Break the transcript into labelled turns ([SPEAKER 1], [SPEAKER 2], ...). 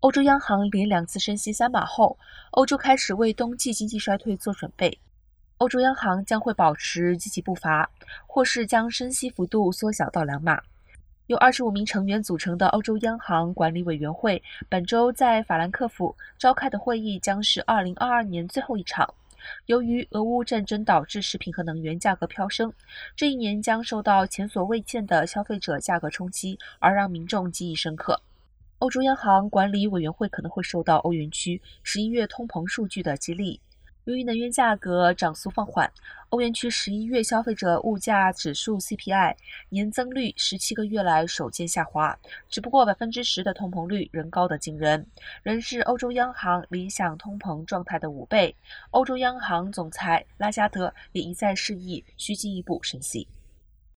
[SPEAKER 1] 欧洲央行连两次升息三码后，欧洲开始为冬季经济衰退做准备。欧洲央行将会保持积极步伐，或是将升息幅度缩小到两码。由二十五名成员组成的欧洲央行管理委员会本周在法兰克福召开的会议将是二零二二年最后一场。由于俄乌战争导致食品和能源价格飙升，这一年将受到前所未见的消费者价格冲击，而让民众记忆深刻。欧洲央行管理委员会可能会受到欧元区十一月通膨数据的激励。由于能源价格涨速放缓，欧元区十一月消费者物价指数 CPI 年增率十七个月来首见下滑，只不过百分之十的通膨率仍高得惊人，仍是欧洲央行理想通膨状态的五倍。欧洲央行总裁拉加德也一再示意需进一步升息。